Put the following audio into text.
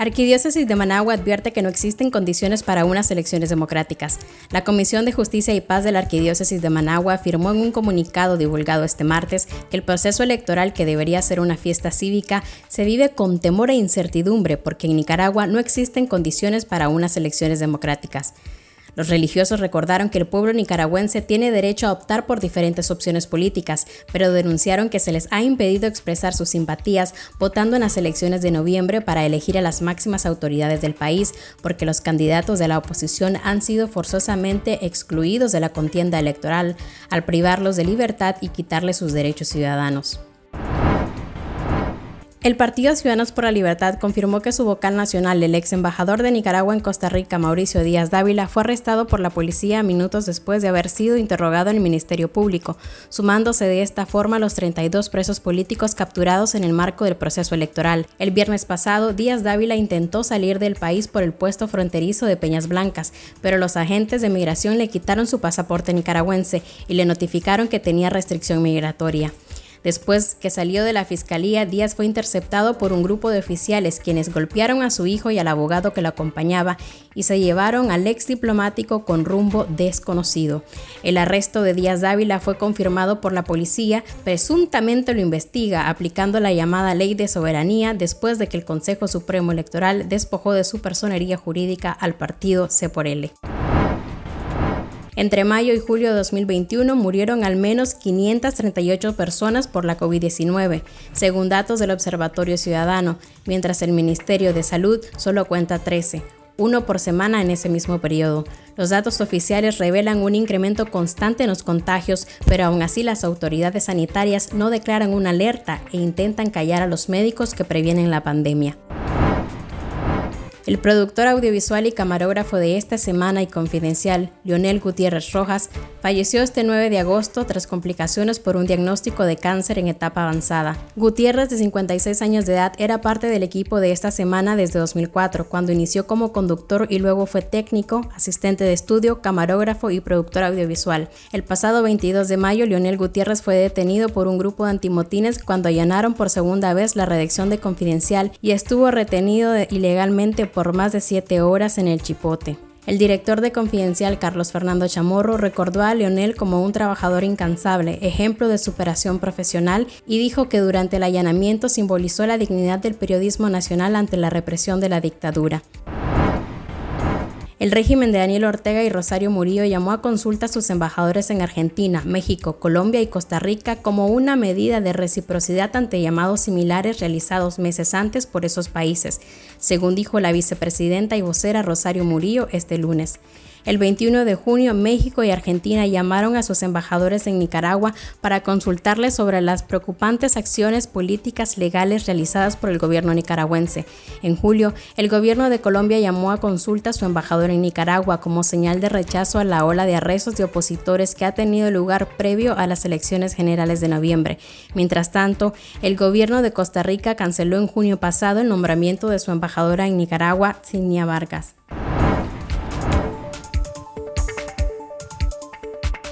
Arquidiócesis de Managua advierte que no existen condiciones para unas elecciones democráticas. La Comisión de Justicia y Paz de la Arquidiócesis de Managua afirmó en un comunicado divulgado este martes que el proceso electoral, que debería ser una fiesta cívica, se vive con temor e incertidumbre porque en Nicaragua no existen condiciones para unas elecciones democráticas. Los religiosos recordaron que el pueblo nicaragüense tiene derecho a optar por diferentes opciones políticas, pero denunciaron que se les ha impedido expresar sus simpatías votando en las elecciones de noviembre para elegir a las máximas autoridades del país, porque los candidatos de la oposición han sido forzosamente excluidos de la contienda electoral al privarlos de libertad y quitarles sus derechos ciudadanos. El Partido Ciudadanos por la Libertad confirmó que su vocal nacional, el ex embajador de Nicaragua en Costa Rica, Mauricio Díaz Dávila, fue arrestado por la policía minutos después de haber sido interrogado en el Ministerio Público, sumándose de esta forma a los 32 presos políticos capturados en el marco del proceso electoral. El viernes pasado, Díaz Dávila intentó salir del país por el puesto fronterizo de Peñas Blancas, pero los agentes de migración le quitaron su pasaporte nicaragüense y le notificaron que tenía restricción migratoria. Después que salió de la fiscalía, Díaz fue interceptado por un grupo de oficiales quienes golpearon a su hijo y al abogado que lo acompañaba y se llevaron al ex diplomático con rumbo desconocido. El arresto de Díaz Dávila fue confirmado por la policía, presuntamente lo investiga aplicando la llamada ley de soberanía después de que el Consejo Supremo Electoral despojó de su personería jurídica al partido C por. Entre mayo y julio de 2021 murieron al menos 538 personas por la COVID-19, según datos del Observatorio Ciudadano, mientras el Ministerio de Salud solo cuenta 13 uno por semana en ese mismo periodo. Los datos oficiales revelan un incremento constante en los contagios, pero aún así las autoridades sanitarias no declaran una alerta e intentan callar a los médicos que previenen la pandemia. El productor audiovisual y camarógrafo de esta semana y confidencial, Lionel Gutiérrez Rojas, falleció este 9 de agosto tras complicaciones por un diagnóstico de cáncer en etapa avanzada. Gutiérrez, de 56 años de edad, era parte del equipo de esta semana desde 2004, cuando inició como conductor y luego fue técnico, asistente de estudio, camarógrafo y productor audiovisual. El pasado 22 de mayo, Lionel Gutiérrez fue detenido por un grupo de antimotines cuando allanaron por segunda vez la redacción de Confidencial y estuvo retenido ilegalmente por por más de siete horas en el Chipote. El director de Confidencial, Carlos Fernando Chamorro, recordó a Leonel como un trabajador incansable, ejemplo de superación profesional, y dijo que durante el allanamiento simbolizó la dignidad del periodismo nacional ante la represión de la dictadura. El régimen de Daniel Ortega y Rosario Murillo llamó a consulta a sus embajadores en Argentina, México, Colombia y Costa Rica como una medida de reciprocidad ante llamados similares realizados meses antes por esos países, según dijo la vicepresidenta y vocera Rosario Murillo este lunes. El 21 de junio, México y Argentina llamaron a sus embajadores en Nicaragua para consultarles sobre las preocupantes acciones políticas legales realizadas por el gobierno nicaragüense. En julio, el gobierno de Colombia llamó a consulta a su embajador en Nicaragua como señal de rechazo a la ola de arrestos de opositores que ha tenido lugar previo a las elecciones generales de noviembre. Mientras tanto, el gobierno de Costa Rica canceló en junio pasado el nombramiento de su embajadora en Nicaragua, Cinia Vargas.